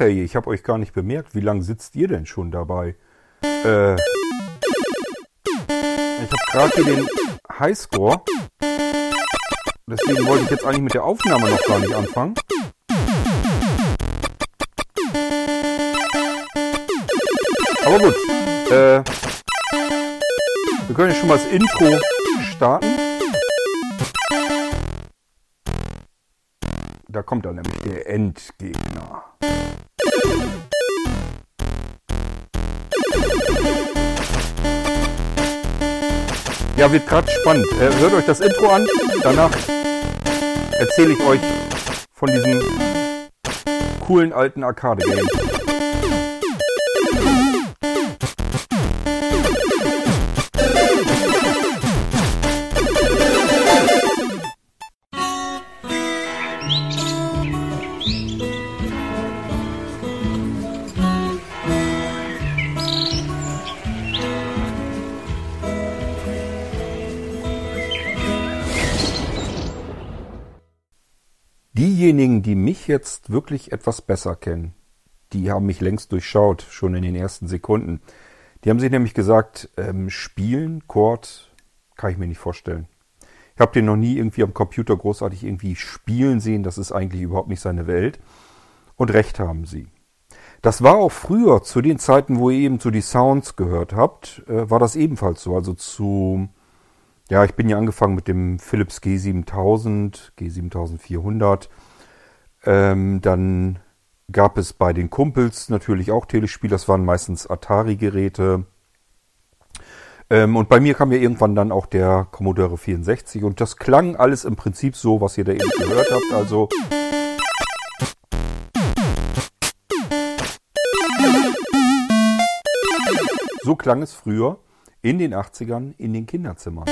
Hey, ich habe euch gar nicht bemerkt. Wie lange sitzt ihr denn schon dabei? Äh, ich habe gerade hier den Highscore. Deswegen wollte ich jetzt eigentlich mit der Aufnahme noch gar nicht anfangen. Aber gut. Äh, wir können ja schon mal das Intro starten. Ja, wird gerade spannend. Äh, hört euch das Intro an. Danach erzähle ich euch von diesem coolen alten Arcade-Game. Jetzt wirklich etwas besser kennen, die haben mich längst durchschaut, schon in den ersten Sekunden. Die haben sich nämlich gesagt, ähm, spielen, Chord, kann ich mir nicht vorstellen. Ich habe den noch nie irgendwie am Computer großartig irgendwie spielen sehen, das ist eigentlich überhaupt nicht seine Welt. Und recht haben sie. Das war auch früher, zu den Zeiten, wo ihr eben zu die Sounds gehört habt, äh, war das ebenfalls so. Also zu ja, ich bin ja angefangen mit dem Philips G7000, G7400. Ähm, dann gab es bei den Kumpels natürlich auch Telespiele, das waren meistens Atari-Geräte. Ähm, und bei mir kam ja irgendwann dann auch der Commodore 64 und das klang alles im Prinzip so, was ihr da eben gehört habt. Also so klang es früher in den 80ern in den Kinderzimmern.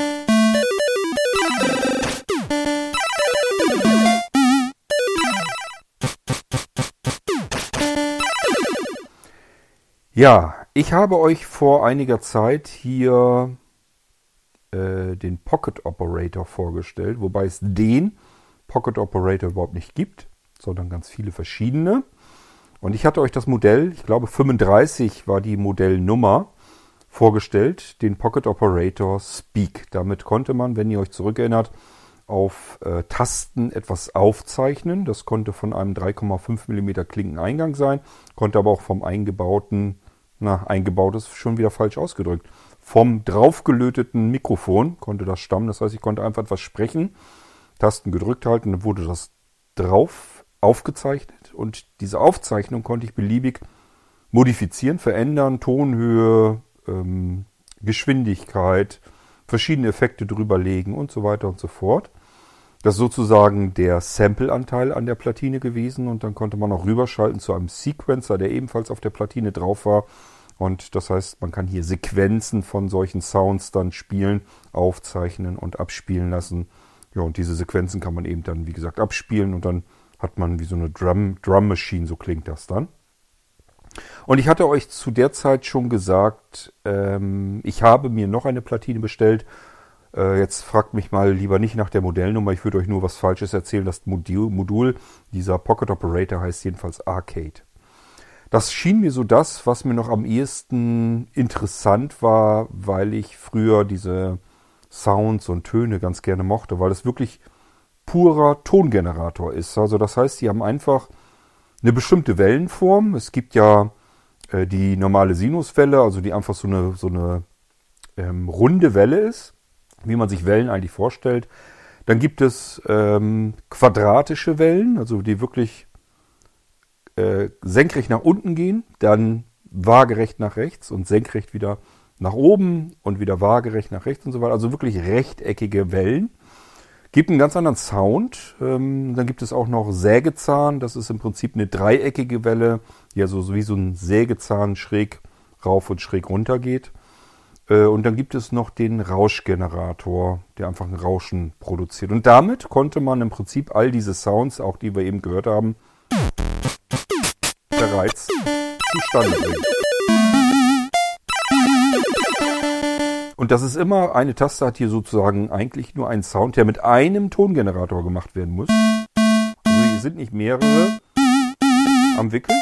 Ja, ich habe euch vor einiger Zeit hier äh, den Pocket Operator vorgestellt, wobei es den Pocket Operator überhaupt nicht gibt, sondern ganz viele verschiedene. Und ich hatte euch das Modell, ich glaube 35 war die Modellnummer, vorgestellt, den Pocket Operator Speak. Damit konnte man, wenn ihr euch zurückerinnert, auf äh, Tasten etwas aufzeichnen. Das konnte von einem 3,5 mm Klinkeneingang sein, konnte aber auch vom eingebauten na, eingebaut ist schon wieder falsch ausgedrückt. Vom draufgelöteten Mikrofon konnte das stammen. Das heißt, ich konnte einfach etwas sprechen, Tasten gedrückt halten, dann wurde das drauf aufgezeichnet und diese Aufzeichnung konnte ich beliebig modifizieren, verändern, Tonhöhe, ähm, Geschwindigkeit, verschiedene Effekte drüberlegen und so weiter und so fort. Das ist sozusagen der Sample-Anteil an der Platine gewesen und dann konnte man auch rüberschalten zu einem Sequencer, der ebenfalls auf der Platine drauf war. Und das heißt, man kann hier Sequenzen von solchen Sounds dann spielen, aufzeichnen und abspielen lassen. Ja, und diese Sequenzen kann man eben dann, wie gesagt, abspielen und dann hat man wie so eine Drum, Drum Machine, so klingt das dann. Und ich hatte euch zu der Zeit schon gesagt, ähm, ich habe mir noch eine Platine bestellt jetzt fragt mich mal lieber nicht nach der Modellnummer, ich würde euch nur was Falsches erzählen. Das Modul, Modul dieser Pocket Operator heißt jedenfalls Arcade. Das schien mir so das, was mir noch am ehesten interessant war, weil ich früher diese Sounds und Töne ganz gerne mochte, weil es wirklich purer Tongenerator ist. Also das heißt, sie haben einfach eine bestimmte Wellenform. Es gibt ja äh, die normale Sinuswelle, also die einfach so eine, so eine ähm, runde Welle ist wie man sich Wellen eigentlich vorstellt. Dann gibt es ähm, quadratische Wellen, also die wirklich äh, senkrecht nach unten gehen, dann waagerecht nach rechts und senkrecht wieder nach oben und wieder waagerecht nach rechts und so weiter. Also wirklich rechteckige Wellen. Gibt einen ganz anderen Sound. Ähm, dann gibt es auch noch Sägezahn. Das ist im Prinzip eine dreieckige Welle, die also so wie so ein Sägezahn schräg rauf und schräg runter geht. Äh, und dann gibt es noch den Rauschgenerator, der einfach ein Rauschen produziert. Und damit konnte man im Prinzip all diese Sounds, auch die wir eben gehört haben, bereits zustande bringen. Und das ist immer, eine Taste hat hier sozusagen eigentlich nur einen Sound, der mit einem Tongenerator gemacht werden muss. Also hier sind nicht mehrere am Wickel,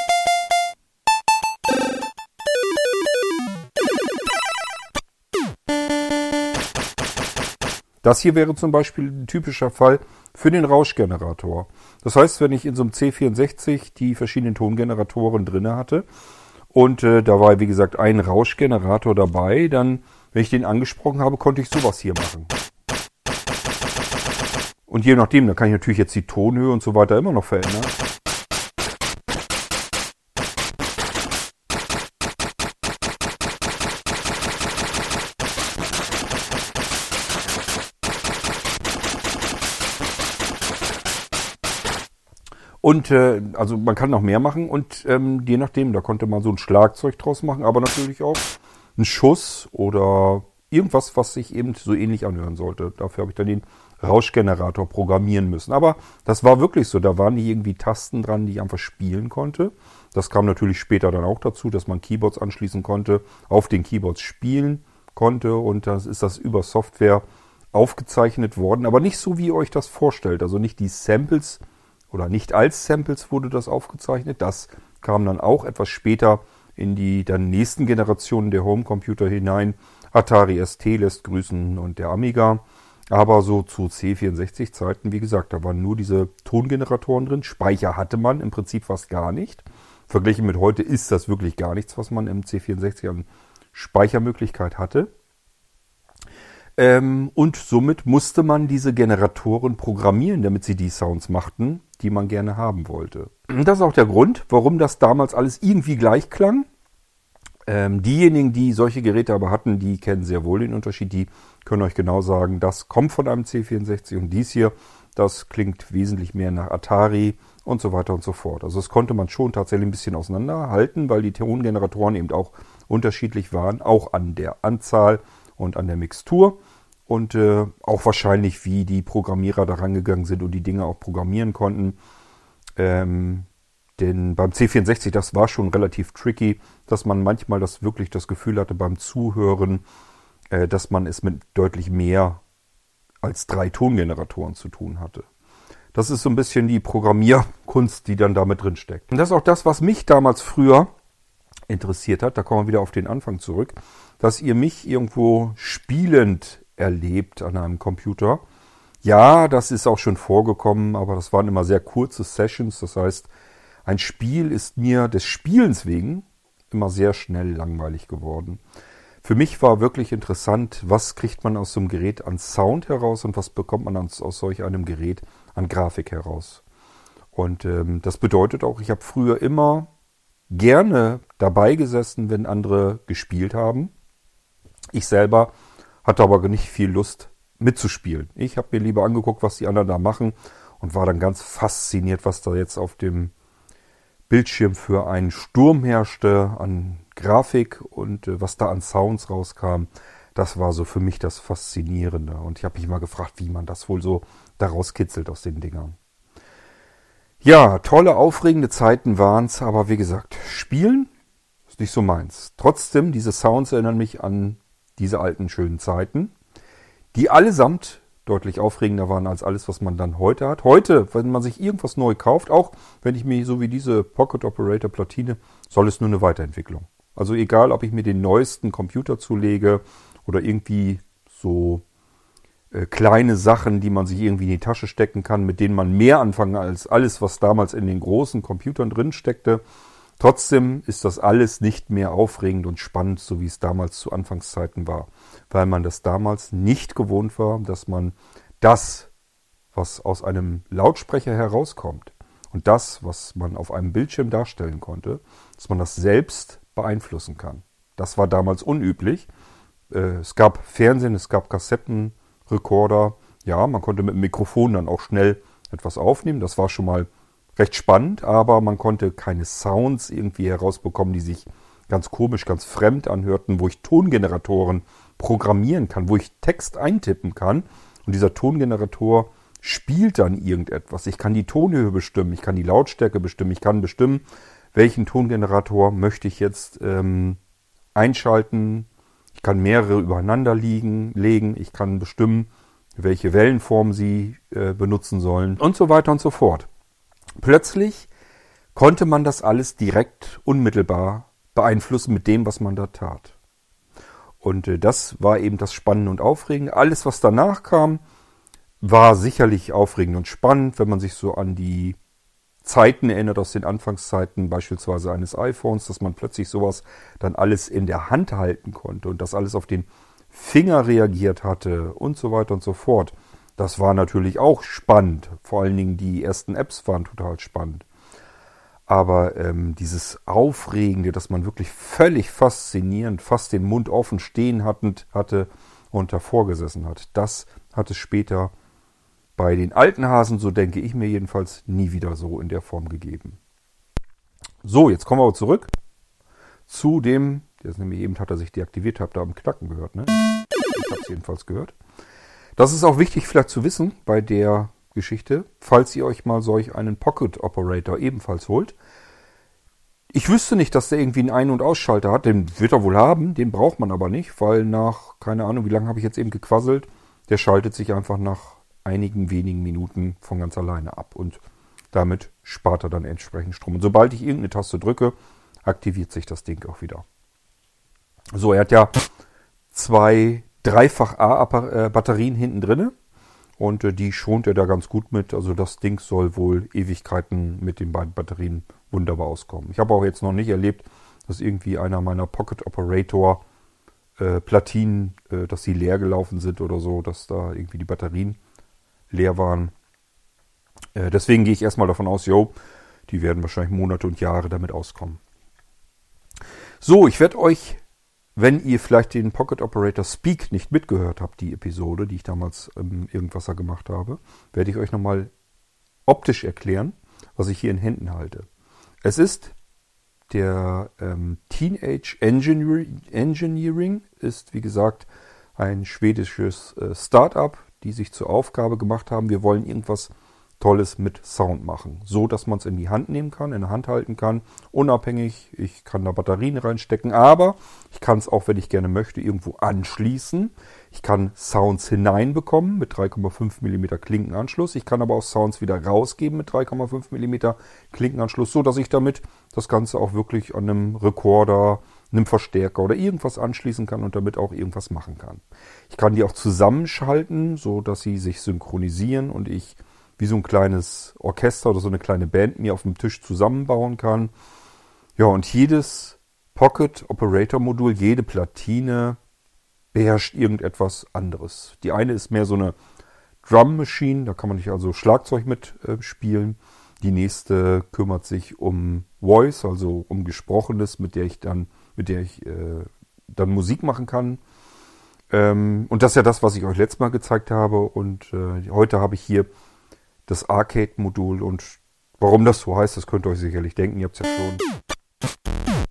Das hier wäre zum Beispiel ein typischer Fall für den Rauschgenerator. Das heißt, wenn ich in so einem C64 die verschiedenen Tongeneratoren drinne hatte und äh, da war, wie gesagt, ein Rauschgenerator dabei, dann, wenn ich den angesprochen habe, konnte ich sowas hier machen. Und je nachdem, da kann ich natürlich jetzt die Tonhöhe und so weiter immer noch verändern. Und äh, also man kann noch mehr machen und ähm, je nachdem, da konnte man so ein Schlagzeug draus machen, aber natürlich auch ein Schuss oder irgendwas, was sich eben so ähnlich anhören sollte. Dafür habe ich dann den Rauschgenerator programmieren müssen. Aber das war wirklich so. Da waren nicht irgendwie Tasten dran, die ich einfach spielen konnte. Das kam natürlich später dann auch dazu, dass man Keyboards anschließen konnte, auf den Keyboards spielen konnte und das ist das über Software aufgezeichnet worden, aber nicht so, wie ihr euch das vorstellt. Also nicht die Samples oder nicht als Samples wurde das aufgezeichnet. Das kam dann auch etwas später in die dann nächsten Generationen der Homecomputer hinein. Atari ST lässt grüßen und der Amiga. Aber so zu C64-Zeiten, wie gesagt, da waren nur diese Tongeneratoren drin. Speicher hatte man im Prinzip fast gar nicht. Verglichen mit heute ist das wirklich gar nichts, was man im C64 an Speichermöglichkeit hatte. Ähm, und somit musste man diese Generatoren programmieren, damit sie die Sounds machten, die man gerne haben wollte. Das ist auch der Grund, warum das damals alles irgendwie gleich klang. Ähm, diejenigen, die solche Geräte aber hatten, die kennen sehr wohl den Unterschied. Die können euch genau sagen, das kommt von einem C64 und dies hier, das klingt wesentlich mehr nach Atari und so weiter und so fort. Also das konnte man schon tatsächlich ein bisschen auseinanderhalten, weil die Tongeneratoren eben auch unterschiedlich waren, auch an der Anzahl und an der Mixtur und äh, auch wahrscheinlich, wie die Programmierer da rangegangen sind und die Dinge auch programmieren konnten. Ähm, denn beim C64, das war schon relativ tricky, dass man manchmal das wirklich das Gefühl hatte beim Zuhören, äh, dass man es mit deutlich mehr als drei Tongeneratoren zu tun hatte. Das ist so ein bisschen die Programmierkunst, die dann damit drin steckt. Und das ist auch das, was mich damals früher interessiert hat. Da kommen wir wieder auf den Anfang zurück, dass ihr mich irgendwo spielend erlebt an einem Computer. Ja, das ist auch schon vorgekommen, aber das waren immer sehr kurze Sessions. Das heißt, ein Spiel ist mir des Spielens wegen immer sehr schnell langweilig geworden. Für mich war wirklich interessant, was kriegt man aus so einem Gerät an Sound heraus und was bekommt man aus, aus solch einem Gerät an Grafik heraus. Und ähm, das bedeutet auch, ich habe früher immer gerne dabei gesessen, wenn andere gespielt haben. Ich selber hatte aber nicht viel Lust mitzuspielen. Ich habe mir lieber angeguckt, was die anderen da machen und war dann ganz fasziniert, was da jetzt auf dem Bildschirm für einen Sturm herrschte an Grafik und äh, was da an Sounds rauskam, das war so für mich das Faszinierende. Und ich habe mich mal gefragt, wie man das wohl so daraus kitzelt aus den Dingern. Ja, tolle, aufregende Zeiten waren's, aber wie gesagt, spielen ist nicht so meins. Trotzdem, diese Sounds erinnern mich an diese alten schönen Zeiten, die allesamt deutlich aufregender waren als alles, was man dann heute hat. Heute, wenn man sich irgendwas neu kauft, auch wenn ich mir so wie diese Pocket Operator Platine, soll es nur eine Weiterentwicklung. Also egal, ob ich mir den neuesten Computer zulege oder irgendwie so äh, kleine Sachen, die man sich irgendwie in die Tasche stecken kann, mit denen man mehr anfangen als alles, was damals in den großen Computern drin steckte. Trotzdem ist das alles nicht mehr aufregend und spannend, so wie es damals zu Anfangszeiten war weil man das damals nicht gewohnt war, dass man das, was aus einem Lautsprecher herauskommt und das, was man auf einem Bildschirm darstellen konnte, dass man das selbst beeinflussen kann. Das war damals unüblich. Äh, es gab Fernsehen, es gab Kassettenrekorder. Ja, man konnte mit dem Mikrofon dann auch schnell etwas aufnehmen. Das war schon mal recht spannend, aber man konnte keine Sounds irgendwie herausbekommen, die sich ganz komisch, ganz fremd anhörten, wo ich Tongeneratoren programmieren kann, wo ich Text eintippen kann und dieser Tongenerator spielt dann irgendetwas. Ich kann die Tonhöhe bestimmen, ich kann die Lautstärke bestimmen, ich kann bestimmen, welchen Tongenerator möchte ich jetzt ähm, einschalten. Ich kann mehrere übereinander liegen, legen, ich kann bestimmen, welche Wellenform sie äh, benutzen sollen und so weiter und so fort. Plötzlich konnte man das alles direkt unmittelbar beeinflussen mit dem, was man da tat. Und äh, das war eben das Spannende und Aufregende. Alles, was danach kam, war sicherlich aufregend und spannend, wenn man sich so an die Zeiten erinnert, aus den Anfangszeiten beispielsweise eines iPhones, dass man plötzlich sowas dann alles in der Hand halten konnte und das alles auf den Finger reagiert hatte und so weiter und so fort. Das war natürlich auch spannend. Vor allen Dingen die ersten Apps waren total spannend. Aber ähm, dieses Aufregende, dass man wirklich völlig faszinierend, fast den Mund offen stehen hattend, hatte und davor gesessen hat, das hat es später bei den alten Hasen, so denke ich mir jedenfalls, nie wieder so in der Form gegeben. So, jetzt kommen wir aber zurück zu dem, jetzt nämlich eben hat er sich deaktiviert, habt ihr am Knacken gehört, ne? Ich habe es jedenfalls gehört. Das ist auch wichtig vielleicht zu wissen bei der Geschichte, falls ihr euch mal solch einen Pocket Operator ebenfalls holt. Ich wüsste nicht, dass der irgendwie einen Ein- und Ausschalter hat. Den wird er wohl haben, den braucht man aber nicht, weil nach, keine Ahnung, wie lange habe ich jetzt eben gequasselt, der schaltet sich einfach nach einigen wenigen Minuten von ganz alleine ab und damit spart er dann entsprechend Strom. Und sobald ich irgendeine Taste drücke, aktiviert sich das Ding auch wieder. So, er hat ja zwei dreifach A-Batterien hinten drinne. Und äh, die schont er da ganz gut mit. Also das Ding soll wohl Ewigkeiten mit den beiden Batterien wunderbar auskommen. Ich habe auch jetzt noch nicht erlebt, dass irgendwie einer meiner Pocket Operator äh, Platinen, äh, dass sie leer gelaufen sind oder so, dass da irgendwie die Batterien leer waren. Äh, deswegen gehe ich erstmal davon aus, jo, die werden wahrscheinlich Monate und Jahre damit auskommen. So, ich werde euch wenn ihr vielleicht den Pocket Operator Speak nicht mitgehört habt, die Episode, die ich damals im Irgendwasser gemacht habe, werde ich euch nochmal optisch erklären, was ich hier in Händen halte. Es ist der ähm, Teenage Engineering, Engineering, ist wie gesagt ein schwedisches äh, Startup, die sich zur Aufgabe gemacht haben, wir wollen irgendwas Tolles mit Sound machen. So, dass man es in die Hand nehmen kann, in der Hand halten kann, unabhängig. Ich kann da Batterien reinstecken, aber ich kann es auch, wenn ich gerne möchte, irgendwo anschließen. Ich kann Sounds hineinbekommen mit 3,5 mm Klinkenanschluss. Ich kann aber auch Sounds wieder rausgeben mit 3,5 mm Klinkenanschluss, so dass ich damit das Ganze auch wirklich an einem Rekorder, einem Verstärker oder irgendwas anschließen kann und damit auch irgendwas machen kann. Ich kann die auch zusammenschalten, so dass sie sich synchronisieren und ich wie so ein kleines Orchester oder so eine kleine Band mir auf dem Tisch zusammenbauen kann. Ja, und jedes Pocket Operator Modul, jede Platine beherrscht irgendetwas anderes. Die eine ist mehr so eine Drum Machine, da kann man nicht also Schlagzeug mit äh, spielen. Die nächste kümmert sich um Voice, also um Gesprochenes, mit der ich dann, mit der ich äh, dann Musik machen kann. Ähm, und das ist ja das, was ich euch letztes Mal gezeigt habe. Und äh, heute habe ich hier das Arcade-Modul und warum das so heißt, das könnt ihr euch sicherlich denken. Ihr habt es ja schon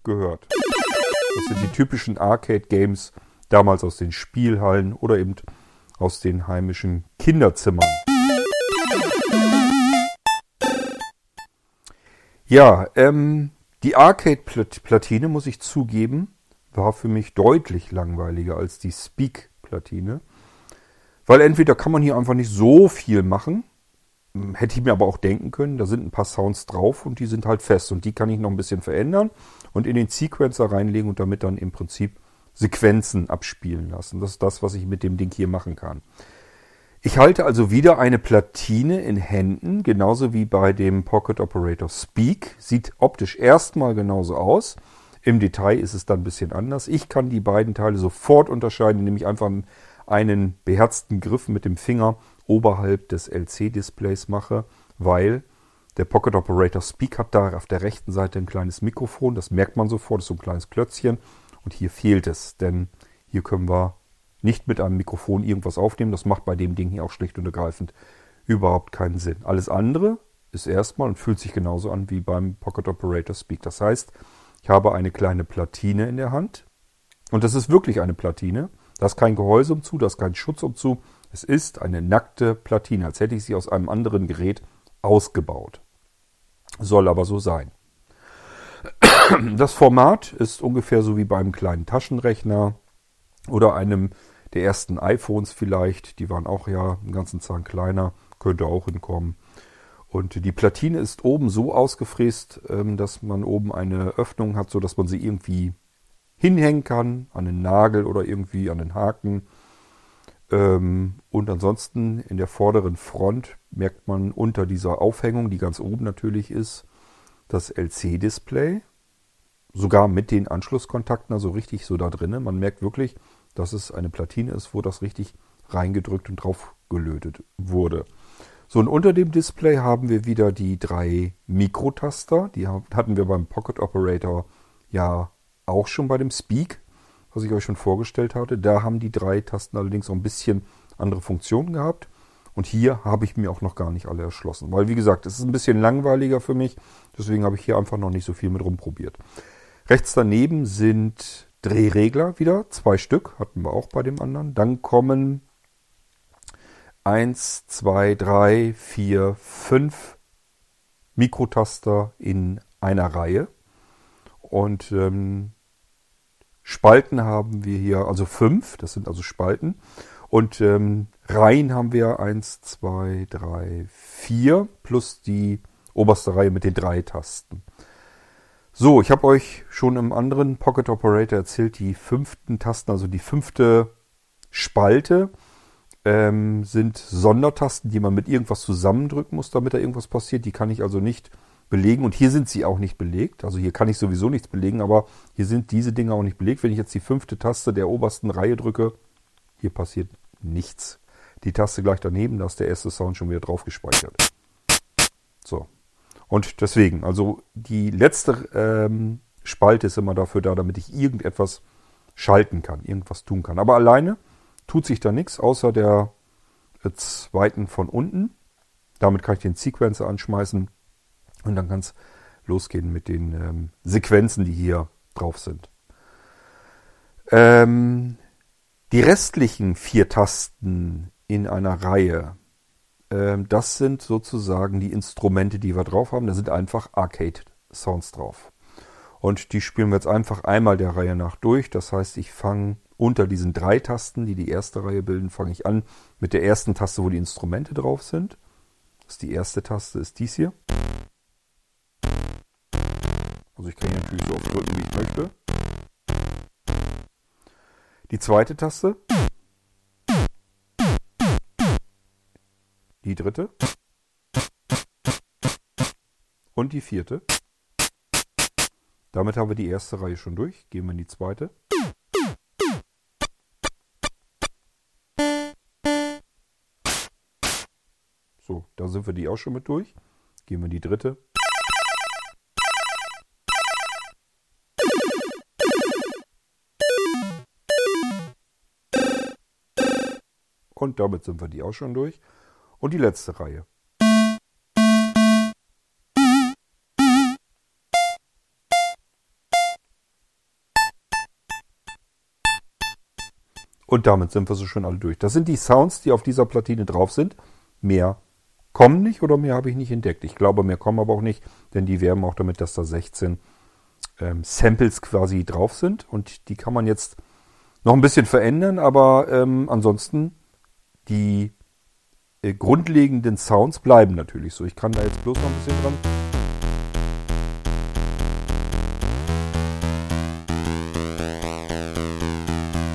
gehört. Das sind die typischen Arcade-Games damals aus den Spielhallen oder eben aus den heimischen Kinderzimmern. Ja, ähm, die Arcade-Platine, muss ich zugeben, war für mich deutlich langweiliger als die Speak-Platine. Weil entweder kann man hier einfach nicht so viel machen, hätte ich mir aber auch denken können, da sind ein paar Sounds drauf und die sind halt fest und die kann ich noch ein bisschen verändern und in den Sequencer reinlegen und damit dann im Prinzip Sequenzen abspielen lassen. Das ist das, was ich mit dem Ding hier machen kann. Ich halte also wieder eine Platine in Händen, genauso wie bei dem Pocket Operator Speak. Sieht optisch erstmal genauso aus. Im Detail ist es dann ein bisschen anders. Ich kann die beiden Teile sofort unterscheiden, indem ich einfach einen beherzten Griff mit dem Finger oberhalb des LC-Displays mache, weil der Pocket Operator Speak hat da auf der rechten Seite ein kleines Mikrofon, das merkt man sofort, das ist so ein kleines Klötzchen und hier fehlt es, denn hier können wir nicht mit einem Mikrofon irgendwas aufnehmen, das macht bei dem Ding hier auch schlicht und ergreifend überhaupt keinen Sinn. Alles andere ist erstmal und fühlt sich genauso an wie beim Pocket Operator Speak. Das heißt, ich habe eine kleine Platine in der Hand und das ist wirklich eine Platine. Da ist kein Gehäuse umzu, da ist kein Schutz umzu, es ist eine nackte Platine, als hätte ich sie aus einem anderen Gerät ausgebaut. Soll aber so sein. Das Format ist ungefähr so wie beim kleinen Taschenrechner oder einem der ersten iPhones vielleicht. Die waren auch ja einen ganzen Zahn kleiner, könnte auch hinkommen. Und die Platine ist oben so ausgefräst, ähm, dass man oben eine Öffnung hat, sodass man sie irgendwie hinhängen kann, an den Nagel oder irgendwie an den Haken. Ähm, und ansonsten in der vorderen Front merkt man unter dieser Aufhängung, die ganz oben natürlich ist, das LC-Display. Sogar mit den Anschlusskontakten, also richtig so da drinnen. Man merkt wirklich, dass es eine Platine ist, wo das richtig reingedrückt und drauf gelötet wurde. So, und unter dem Display haben wir wieder die drei Mikrotaster. Die hatten wir beim Pocket Operator ja auch schon bei dem Speak, was ich euch schon vorgestellt hatte. Da haben die drei Tasten allerdings auch ein bisschen andere Funktionen gehabt. Und hier habe ich mir auch noch gar nicht alle erschlossen. Weil, wie gesagt, es ist ein bisschen langweiliger für mich. Deswegen habe ich hier einfach noch nicht so viel mit rumprobiert. Rechts daneben sind Drehregler wieder. Zwei Stück hatten wir auch bei dem anderen. Dann kommen 1, 2, 3, 4, 5 Mikrotaster in einer Reihe. Und ähm, Spalten haben wir hier, also fünf, das sind also Spalten. Und ähm, Reihen haben wir 1, 2, 3, 4 plus die oberste Reihe mit den drei Tasten. So, ich habe euch schon im anderen Pocket Operator erzählt, die fünften Tasten, also die fünfte Spalte ähm, sind Sondertasten, die man mit irgendwas zusammendrücken muss, damit da irgendwas passiert. Die kann ich also nicht belegen und hier sind sie auch nicht belegt. Also hier kann ich sowieso nichts belegen, aber hier sind diese Dinge auch nicht belegt. Wenn ich jetzt die fünfte Taste der obersten Reihe drücke, hier passiert nichts. Die Taste gleich daneben, da ist der erste Sound schon wieder drauf gespeichert. So. Und deswegen, also die letzte ähm, Spalte ist immer dafür da, damit ich irgendetwas schalten kann, irgendwas tun kann. Aber alleine tut sich da nichts, außer der äh, zweiten von unten. Damit kann ich den Sequencer anschmeißen und dann kann es losgehen mit den ähm, Sequenzen, die hier drauf sind. Ähm, die restlichen vier Tasten in einer Reihe, ähm, das sind sozusagen die Instrumente, die wir drauf haben. Da sind einfach Arcade-Sounds drauf. Und die spielen wir jetzt einfach einmal der Reihe nach durch. Das heißt, ich fange unter diesen drei Tasten, die die erste Reihe bilden, fange ich an mit der ersten Taste, wo die Instrumente drauf sind. Das ist die erste Taste, ist dies hier. Also ich kann hier natürlich so oft drücken, wie ich möchte. Die zweite Taste. Die dritte. Und die vierte. Damit haben wir die erste Reihe schon durch. Gehen wir in die zweite. So, da sind wir die auch schon mit durch. Gehen wir in die dritte. Und damit sind wir die auch schon durch. Und die letzte Reihe. Und damit sind wir so schon alle durch. Das sind die Sounds, die auf dieser Platine drauf sind. Mehr kommen nicht oder mehr habe ich nicht entdeckt. Ich glaube, mehr kommen aber auch nicht, denn die werben auch damit, dass da 16 ähm, Samples quasi drauf sind. Und die kann man jetzt noch ein bisschen verändern, aber ähm, ansonsten die äh, grundlegenden Sounds bleiben natürlich so. Ich kann da jetzt bloß noch ein bisschen dran.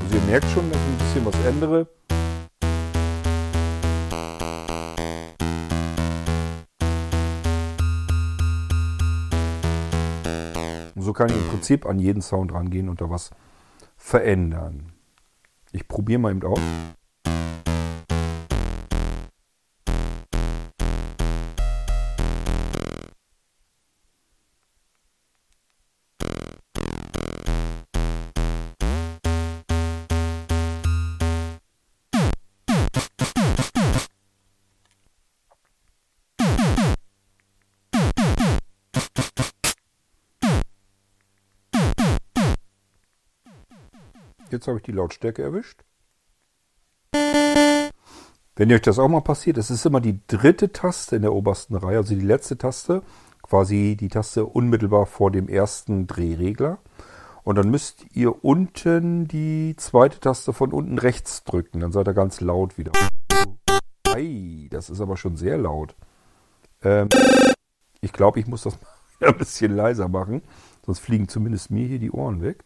Also ihr merkt schon, dass ich ein bisschen was ändere. Und so kann ich im Prinzip an jeden Sound rangehen und da was verändern. Ich probiere mal eben aus. Jetzt habe ich die Lautstärke erwischt. Wenn euch das auch mal passiert, es ist immer die dritte Taste in der obersten Reihe, also die letzte Taste, quasi die Taste unmittelbar vor dem ersten Drehregler. Und dann müsst ihr unten die zweite Taste von unten rechts drücken. Dann seid ihr ganz laut wieder. Ei, das ist aber schon sehr laut. Ähm, ich glaube, ich muss das mal ein bisschen leiser machen. Sonst fliegen zumindest mir hier die Ohren weg.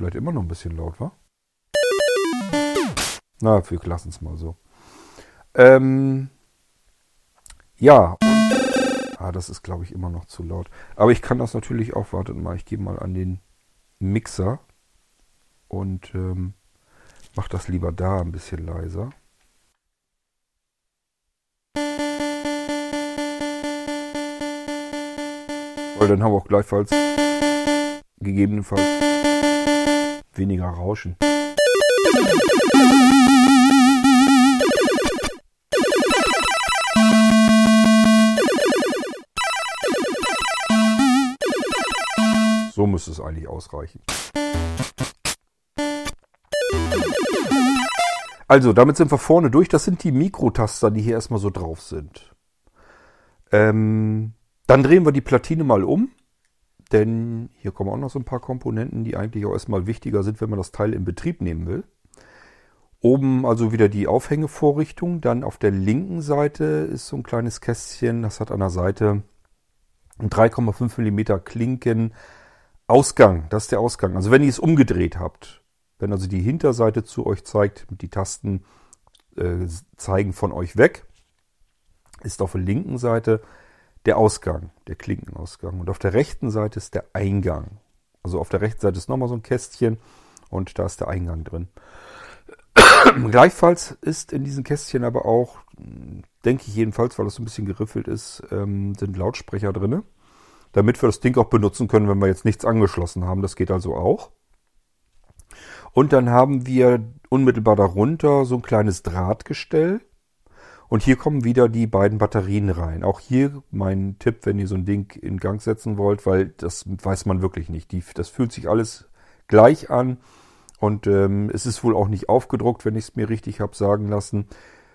Vielleicht immer noch ein bisschen laut, war? Na, wir lassen es mal so. Ähm, ja, ah, das ist, glaube ich, immer noch zu laut. Aber ich kann das natürlich auch, wartet mal, ich gehe mal an den Mixer und ähm, mache das lieber da ein bisschen leiser. Weil dann haben wir auch gleichfalls gegebenenfalls weniger Rauschen. So müsste es eigentlich ausreichen. Also, damit sind wir vorne durch. Das sind die Mikrotaster, die hier erstmal so drauf sind. Ähm, dann drehen wir die Platine mal um. Denn hier kommen auch noch so ein paar Komponenten, die eigentlich auch erstmal wichtiger sind, wenn man das Teil in Betrieb nehmen will. Oben also wieder die Aufhängevorrichtung. Dann auf der linken Seite ist so ein kleines Kästchen. Das hat an der Seite 3,5 mm Klinken Ausgang, das ist der Ausgang. Also wenn ihr es umgedreht habt, wenn also die Hinterseite zu euch zeigt, die Tasten äh, zeigen von euch weg, ist auf der linken Seite der Ausgang, der Klinkenausgang. Und auf der rechten Seite ist der Eingang. Also auf der rechten Seite ist nochmal so ein Kästchen und da ist der Eingang drin. Gleichfalls ist in diesen Kästchen aber auch, denke ich jedenfalls, weil das so ein bisschen geriffelt ist, ähm, sind Lautsprecher drinne damit wir das Ding auch benutzen können, wenn wir jetzt nichts angeschlossen haben. Das geht also auch. Und dann haben wir unmittelbar darunter so ein kleines Drahtgestell. Und hier kommen wieder die beiden Batterien rein. Auch hier mein Tipp, wenn ihr so ein Ding in Gang setzen wollt, weil das weiß man wirklich nicht. Die, das fühlt sich alles gleich an. Und ähm, es ist wohl auch nicht aufgedruckt, wenn ich es mir richtig habe sagen lassen.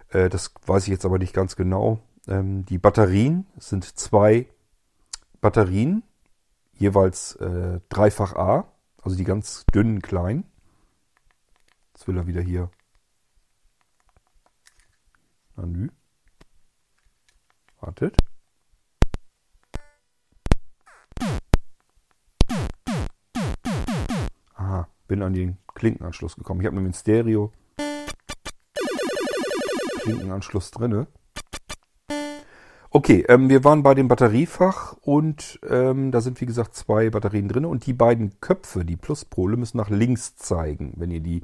Äh, das weiß ich jetzt aber nicht ganz genau. Ähm, die Batterien sind zwei Batterien, jeweils äh, dreifach A, also die ganz dünnen kleinen. Jetzt will er wieder hier. Menü. Wartet. Aha, bin an den Klinkenanschluss gekommen. Ich habe nämlich einen Stereo Klinkenanschluss drinne. Okay, ähm, wir waren bei dem Batteriefach und ähm, da sind wie gesagt zwei Batterien drin und die beiden Köpfe, die Pluspole, müssen nach links zeigen, wenn ihr die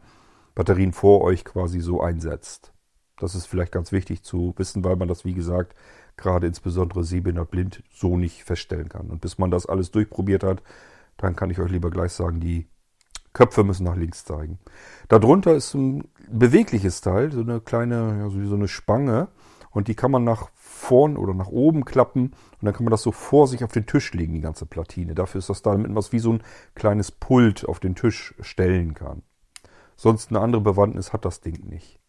Batterien vor euch quasi so einsetzt. Das ist vielleicht ganz wichtig zu wissen, weil man das wie gesagt gerade insbesondere sehbehindert blind so nicht feststellen kann. Und bis man das alles durchprobiert hat, dann kann ich euch lieber gleich sagen, die Köpfe müssen nach links zeigen. Darunter ist ein bewegliches Teil, so eine kleine, ja, so wie so eine Spange. Und die kann man nach vorn oder nach oben klappen und dann kann man das so vor sich auf den Tisch legen, die ganze Platine. Dafür ist das da, damit man was wie so ein kleines Pult auf den Tisch stellen kann. Sonst eine andere Bewandtnis hat das Ding nicht.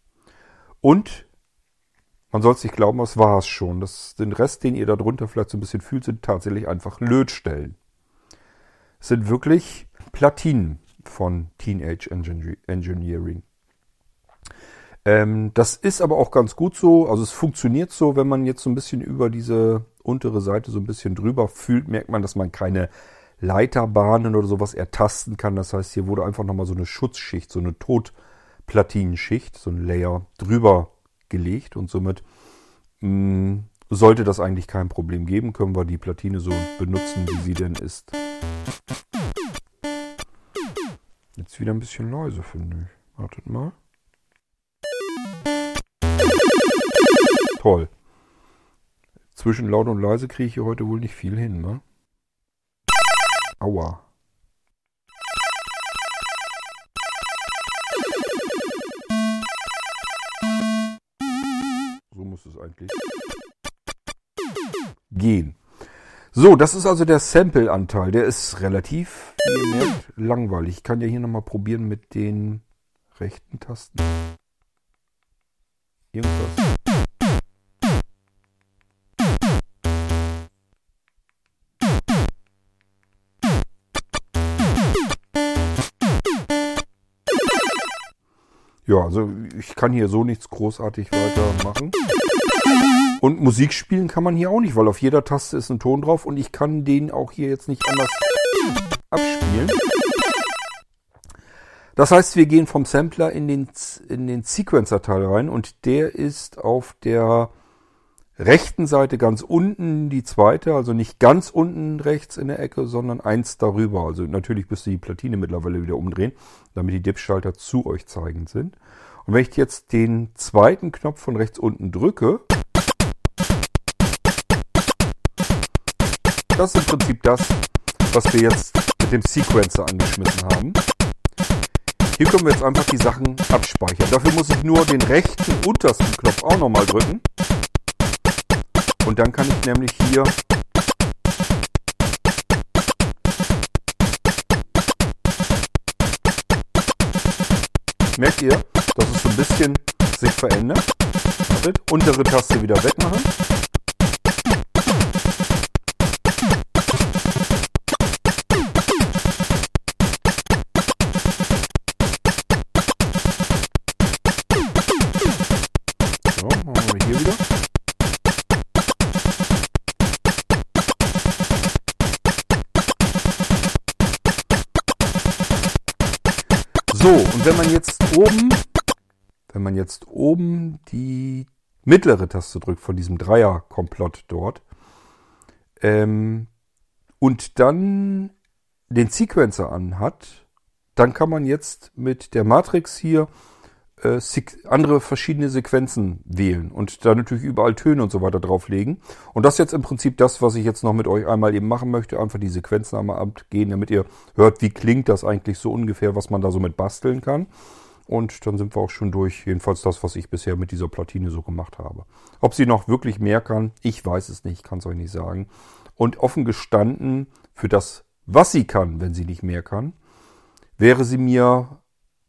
Und man soll es nicht glauben, das war es schon. Das, den Rest, den ihr da drunter vielleicht so ein bisschen fühlt, sind tatsächlich einfach Lötstellen. Es sind wirklich Platinen von Teenage Engineering. Ähm, das ist aber auch ganz gut so. Also es funktioniert so, wenn man jetzt so ein bisschen über diese untere Seite so ein bisschen drüber fühlt, merkt man, dass man keine Leiterbahnen oder sowas ertasten kann. Das heißt, hier wurde einfach nochmal so eine Schutzschicht, so eine Totplatinenschicht, so ein Layer drüber gelegt und somit mh, mm, sollte das eigentlich kein Problem geben. Können wir die Platine so benutzen, wie sie denn ist. Jetzt wieder ein bisschen leise, finde ich. Wartet mal. Toll. Zwischen laut und leise kriege ich hier heute wohl nicht viel hin, ne? Aua. Eigentlich gehen. So, das ist also der Sample-Anteil. Der ist relativ, langweilig. Ich kann ja hier nochmal probieren mit den rechten Tasten. Irgendwas. Ja, also ich kann hier so nichts großartig weitermachen. Und Musik spielen kann man hier auch nicht, weil auf jeder Taste ist ein Ton drauf und ich kann den auch hier jetzt nicht anders abspielen. Das heißt, wir gehen vom Sampler in den, in den Sequencer-Teil rein und der ist auf der rechten Seite ganz unten die zweite, also nicht ganz unten rechts in der Ecke, sondern eins darüber. Also natürlich müsst ihr die Platine mittlerweile wieder umdrehen, damit die Dip-Schalter zu euch zeigend sind. Und wenn ich jetzt den zweiten Knopf von rechts unten drücke, das ist im Prinzip das, was wir jetzt mit dem Sequencer angeschmissen haben. Hier können wir jetzt einfach die Sachen abspeichern. Dafür muss ich nur den rechten untersten Knopf auch nochmal drücken. Und dann kann ich nämlich hier Merkt ihr, dass es so ein bisschen sich verändert? Wartet, untere Taste wieder wegmachen. Wenn man jetzt oben, wenn man jetzt oben die mittlere Taste drückt von diesem Dreier-Komplott dort ähm, und dann den Sequencer anhat, dann kann man jetzt mit der Matrix hier äh, andere verschiedene Sequenzen wählen und da natürlich überall Töne und so weiter drauflegen. Und das ist jetzt im Prinzip das, was ich jetzt noch mit euch einmal eben machen möchte. Einfach die Sequenzen einmal abgehen, damit ihr hört, wie klingt das eigentlich so ungefähr, was man da so mit basteln kann. Und dann sind wir auch schon durch. Jedenfalls das, was ich bisher mit dieser Platine so gemacht habe. Ob sie noch wirklich mehr kann, ich weiß es nicht, kann es euch nicht sagen. Und offen gestanden, für das, was sie kann, wenn sie nicht mehr kann, wäre sie mir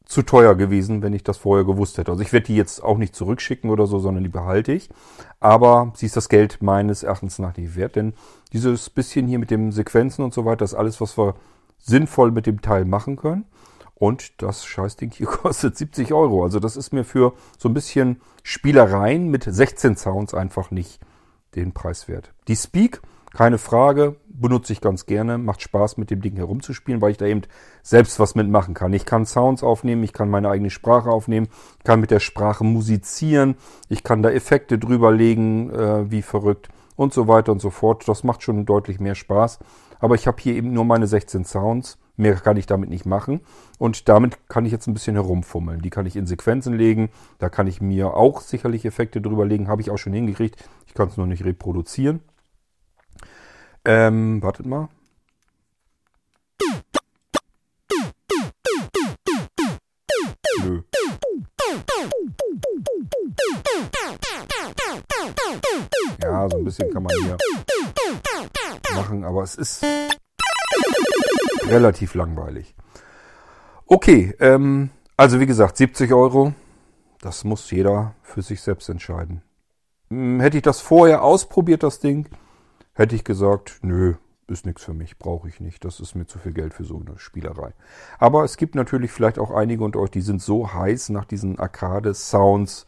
zu teuer gewesen, wenn ich das vorher gewusst hätte. Also ich werde die jetzt auch nicht zurückschicken oder so, sondern die behalte ich. Aber sie ist das Geld meines Erachtens nach nicht wert, denn dieses bisschen hier mit den Sequenzen und so weiter ist alles, was wir sinnvoll mit dem Teil machen können. Und das Scheißding hier kostet 70 Euro. Also das ist mir für so ein bisschen Spielereien mit 16 Sounds einfach nicht den Preis wert. Die Speak keine Frage, benutze ich ganz gerne. Macht Spaß, mit dem Ding herumzuspielen, weil ich da eben selbst was mitmachen kann. Ich kann Sounds aufnehmen, ich kann meine eigene Sprache aufnehmen, kann mit der Sprache musizieren, ich kann da Effekte drüber legen, äh, wie verrückt und so weiter und so fort. Das macht schon deutlich mehr Spaß. Aber ich habe hier eben nur meine 16 Sounds. Mehr kann ich damit nicht machen. Und damit kann ich jetzt ein bisschen herumfummeln. Die kann ich in Sequenzen legen. Da kann ich mir auch sicherlich Effekte drüber legen. Habe ich auch schon hingekriegt. Ich kann es nur nicht reproduzieren. Ähm, wartet mal. Nö. Ja, so ein bisschen kann man hier machen, aber es ist relativ langweilig. Okay, ähm, also wie gesagt, 70 Euro, das muss jeder für sich selbst entscheiden. Hm, hätte ich das vorher ausprobiert, das Ding, hätte ich gesagt, nö, ist nichts für mich, brauche ich nicht. Das ist mir zu viel Geld für so eine Spielerei. Aber es gibt natürlich vielleicht auch einige unter euch, die sind so heiß nach diesen Arcade-Sounds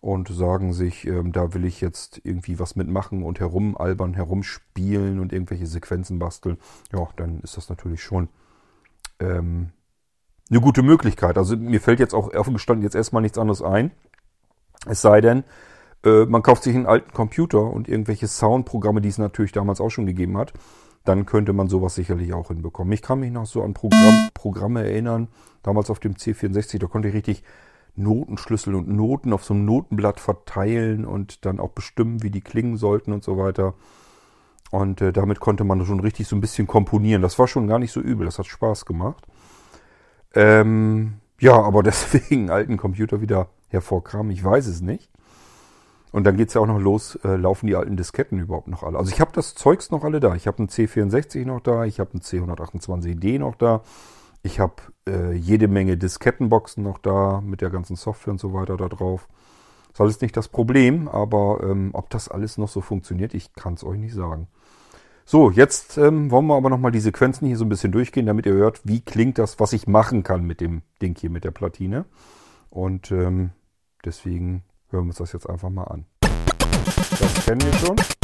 und sagen sich, ähm, da will ich jetzt irgendwie was mitmachen und herumalbern, herumspielen und irgendwelche Sequenzen basteln. Ja, dann ist das natürlich schon ähm, eine gute Möglichkeit. Also mir fällt jetzt auch offen gestanden jetzt erstmal nichts anderes ein. Es sei denn, äh, man kauft sich einen alten Computer und irgendwelche Soundprogramme, die es natürlich damals auch schon gegeben hat, dann könnte man sowas sicherlich auch hinbekommen. Ich kann mich noch so an Programm, Programme erinnern, damals auf dem C64, da konnte ich richtig Notenschlüssel und Noten auf so einem Notenblatt verteilen und dann auch bestimmen, wie die klingen sollten und so weiter. Und äh, damit konnte man schon richtig so ein bisschen komponieren. Das war schon gar nicht so übel, das hat Spaß gemacht. Ähm, ja, aber deswegen alten Computer wieder hervorkramen, ich weiß es nicht. Und dann geht es ja auch noch los, äh, laufen die alten Disketten überhaupt noch alle. Also ich habe das Zeugs noch alle da. Ich habe einen C64 noch da, ich habe einen C128D noch da. Ich habe äh, jede Menge Diskettenboxen noch da mit der ganzen Software und so weiter da drauf. Das ist alles nicht das Problem, aber ähm, ob das alles noch so funktioniert, ich kann es euch nicht sagen. So, jetzt ähm, wollen wir aber nochmal die Sequenzen hier so ein bisschen durchgehen, damit ihr hört, wie klingt das, was ich machen kann mit dem Ding hier, mit der Platine. Und ähm, deswegen Hören wir uns das jetzt einfach mal an. Das kennen wir schon.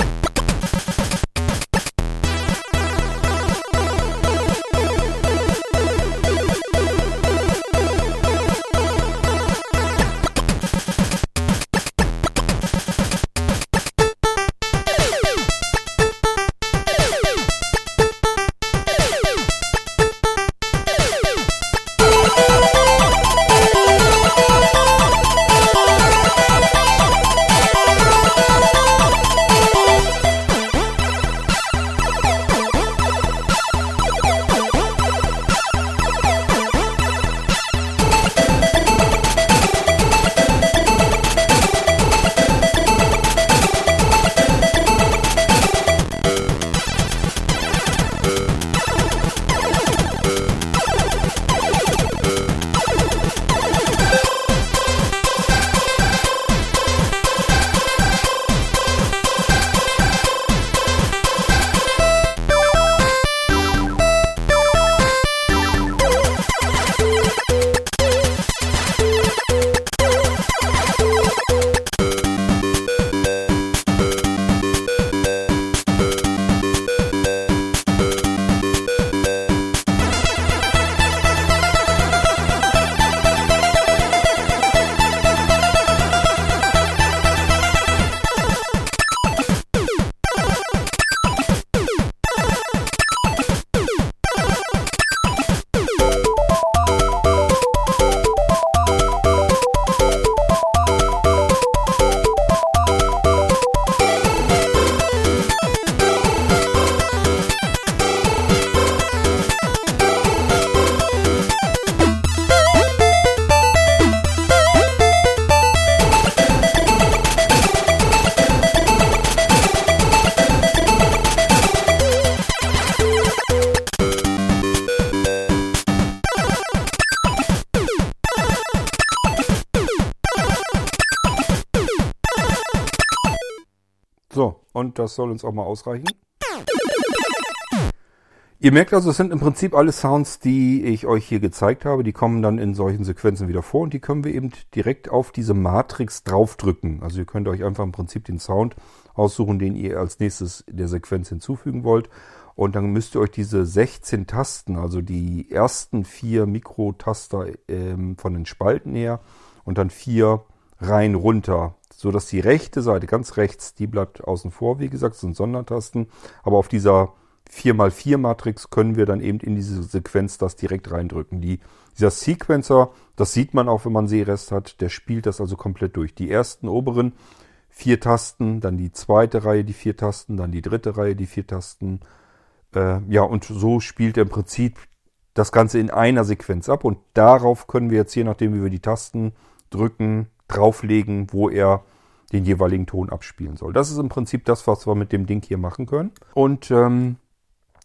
So, und das soll uns auch mal ausreichen. Ihr merkt also, es sind im Prinzip alle Sounds, die ich euch hier gezeigt habe. Die kommen dann in solchen Sequenzen wieder vor und die können wir eben direkt auf diese Matrix draufdrücken. Also ihr könnt euch einfach im Prinzip den Sound aussuchen, den ihr als nächstes der Sequenz hinzufügen wollt. Und dann müsst ihr euch diese 16 Tasten, also die ersten vier Mikrotaster ähm, von den Spalten her und dann vier rein runter, so dass die rechte Seite ganz rechts, die bleibt außen vor, wie gesagt, sind Sondertasten, aber auf dieser 4x4 Matrix können wir dann eben in diese Sequenz das direkt reindrücken. Die, dieser Sequencer, das sieht man auch, wenn man Sehrest hat, der spielt das also komplett durch. Die ersten oberen vier Tasten, dann die zweite Reihe die vier Tasten, dann die dritte Reihe die vier Tasten. Äh, ja, und so spielt er im Prinzip das Ganze in einer Sequenz ab und darauf können wir jetzt, je nachdem wie wir die Tasten drücken, drauflegen, wo er den jeweiligen Ton abspielen soll. Das ist im Prinzip das, was wir mit dem Ding hier machen können. Und ähm,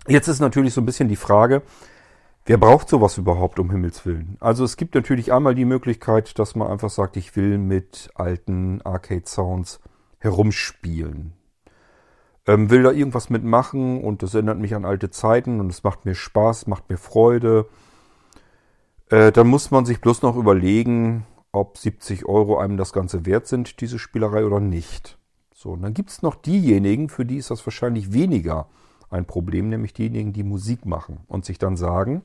Jetzt ist natürlich so ein bisschen die Frage, wer braucht sowas überhaupt um Himmels Willen? Also es gibt natürlich einmal die Möglichkeit, dass man einfach sagt, ich will mit alten Arcade-Sounds herumspielen. Ähm, will da irgendwas mitmachen und das erinnert mich an alte Zeiten und es macht mir Spaß, macht mir Freude. Äh, dann muss man sich bloß noch überlegen, ob 70 Euro einem das Ganze wert sind, diese Spielerei oder nicht. So, und dann gibt es noch diejenigen, für die ist das wahrscheinlich weniger ein Problem, nämlich diejenigen, die Musik machen und sich dann sagen,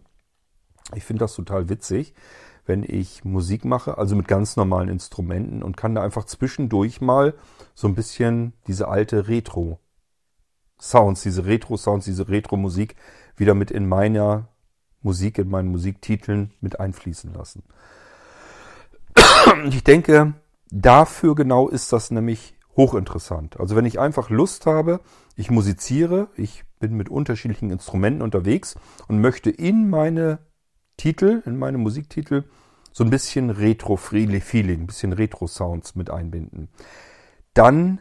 ich finde das total witzig, wenn ich Musik mache, also mit ganz normalen Instrumenten und kann da einfach zwischendurch mal so ein bisschen diese alte Retro-Sounds, diese Retro-Sounds, diese Retro-Musik wieder mit in meiner Musik, in meinen Musiktiteln mit einfließen lassen. Ich denke, dafür genau ist das nämlich hochinteressant. Also wenn ich einfach Lust habe, ich musiziere, ich bin mit unterschiedlichen Instrumenten unterwegs und möchte in meine Titel, in meine Musiktitel so ein bisschen Retro-Feeling, ein bisschen Retro-Sounds mit einbinden. Dann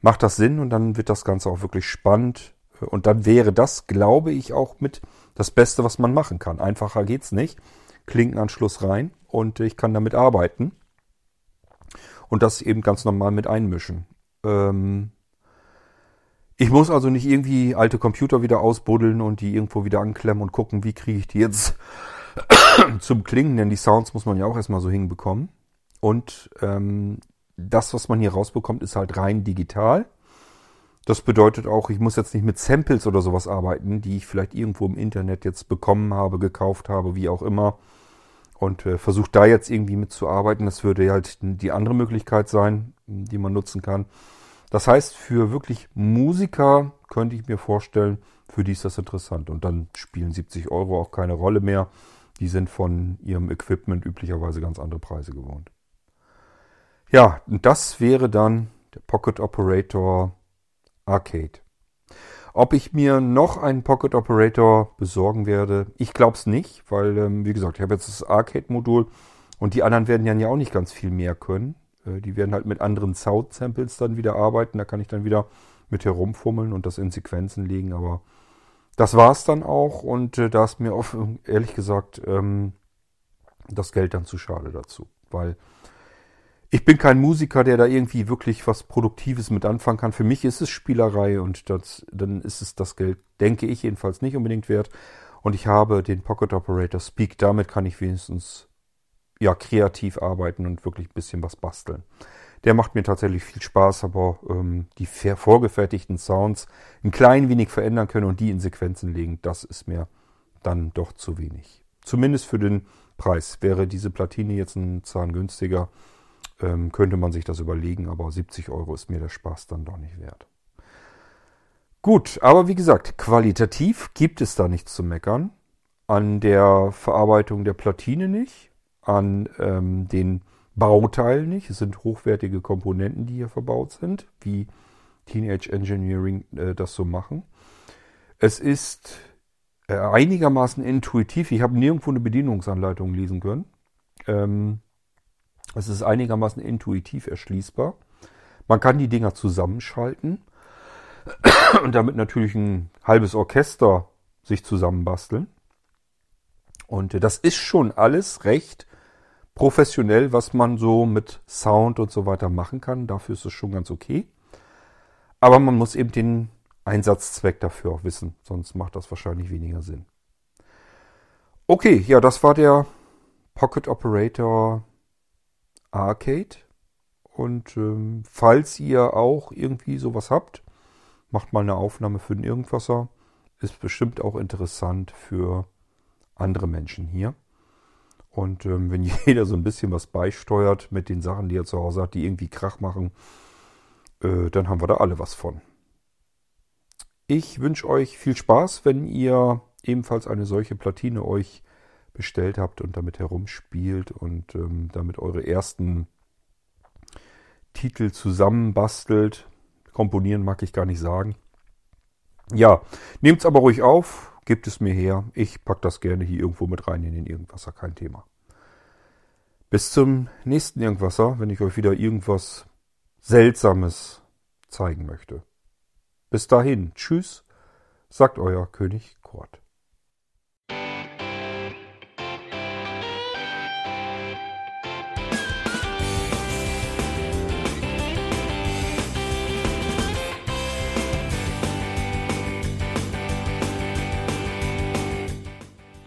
macht das Sinn und dann wird das Ganze auch wirklich spannend. Und dann wäre das, glaube ich, auch mit das Beste, was man machen kann. Einfacher geht's nicht. Klinkenanschluss rein und ich kann damit arbeiten. Und das eben ganz normal mit einmischen. Ähm, ich muss also nicht irgendwie alte Computer wieder ausbuddeln und die irgendwo wieder anklemmen und gucken, wie kriege ich die jetzt zum Klingen, denn die Sounds muss man ja auch erstmal so hinbekommen. Und ähm, das, was man hier rausbekommt, ist halt rein digital. Das bedeutet auch, ich muss jetzt nicht mit Samples oder sowas arbeiten, die ich vielleicht irgendwo im Internet jetzt bekommen habe, gekauft habe, wie auch immer. Und äh, versuche da jetzt irgendwie mitzuarbeiten. Das würde halt die andere Möglichkeit sein, die man nutzen kann. Das heißt, für wirklich Musiker könnte ich mir vorstellen, für die ist das interessant. Und dann spielen 70 Euro auch keine Rolle mehr. Die sind von ihrem Equipment üblicherweise ganz andere Preise gewohnt. Ja, und das wäre dann der Pocket Operator Arcade. Ob ich mir noch einen Pocket Operator besorgen werde, ich glaube es nicht, weil, ähm, wie gesagt, ich habe jetzt das Arcade-Modul und die anderen werden ja auch nicht ganz viel mehr können. Äh, die werden halt mit anderen Sound-Samples dann wieder arbeiten. Da kann ich dann wieder mit herumfummeln und das in Sequenzen legen. Aber das war es dann auch. Und äh, da ist mir auch, ehrlich gesagt ähm, das Geld dann zu schade dazu. Weil ich bin kein Musiker, der da irgendwie wirklich was Produktives mit anfangen kann. Für mich ist es Spielerei und das, dann ist es das Geld, denke ich jedenfalls, nicht unbedingt wert. Und ich habe den Pocket Operator Speak. Damit kann ich wenigstens ja, kreativ arbeiten und wirklich ein bisschen was basteln. Der macht mir tatsächlich viel Spaß, aber ähm, die vorgefertigten Sounds ein klein wenig verändern können und die in Sequenzen legen, das ist mir dann doch zu wenig. Zumindest für den Preis. Wäre diese Platine jetzt ein Zahn günstiger, ähm, könnte man sich das überlegen, aber 70 Euro ist mir der Spaß dann doch nicht wert. Gut, aber wie gesagt, qualitativ gibt es da nichts zu meckern. An der Verarbeitung der Platine nicht an ähm, den Bauteilen nicht. Es sind hochwertige Komponenten, die hier verbaut sind, wie Teenage Engineering äh, das so machen. Es ist äh, einigermaßen intuitiv. Ich habe nirgendwo eine Bedienungsanleitung lesen können. Ähm, es ist einigermaßen intuitiv erschließbar. Man kann die Dinger zusammenschalten und damit natürlich ein halbes Orchester sich zusammenbasteln. Und äh, das ist schon alles recht professionell, was man so mit Sound und so weiter machen kann. Dafür ist es schon ganz okay. Aber man muss eben den Einsatzzweck dafür auch wissen, sonst macht das wahrscheinlich weniger Sinn. Okay, ja, das war der Pocket Operator Arcade. Und ähm, falls ihr auch irgendwie sowas habt, macht mal eine Aufnahme für den Irgendwasser. Ist bestimmt auch interessant für andere Menschen hier. Und ähm, wenn jeder so ein bisschen was beisteuert mit den Sachen, die er zu Hause hat, die irgendwie Krach machen, äh, dann haben wir da alle was von. Ich wünsche euch viel Spaß, wenn ihr ebenfalls eine solche Platine euch bestellt habt und damit herumspielt und ähm, damit eure ersten Titel zusammenbastelt. Komponieren mag ich gar nicht sagen. Ja, nehmt es aber ruhig auf, gebt es mir her. Ich packe das gerne hier irgendwo mit rein in den Irgendwasser, kein Thema. Bis zum nächsten Irgendwasser, wenn ich euch wieder irgendwas Seltsames zeigen möchte. Bis dahin, tschüss, sagt euer König Kurt.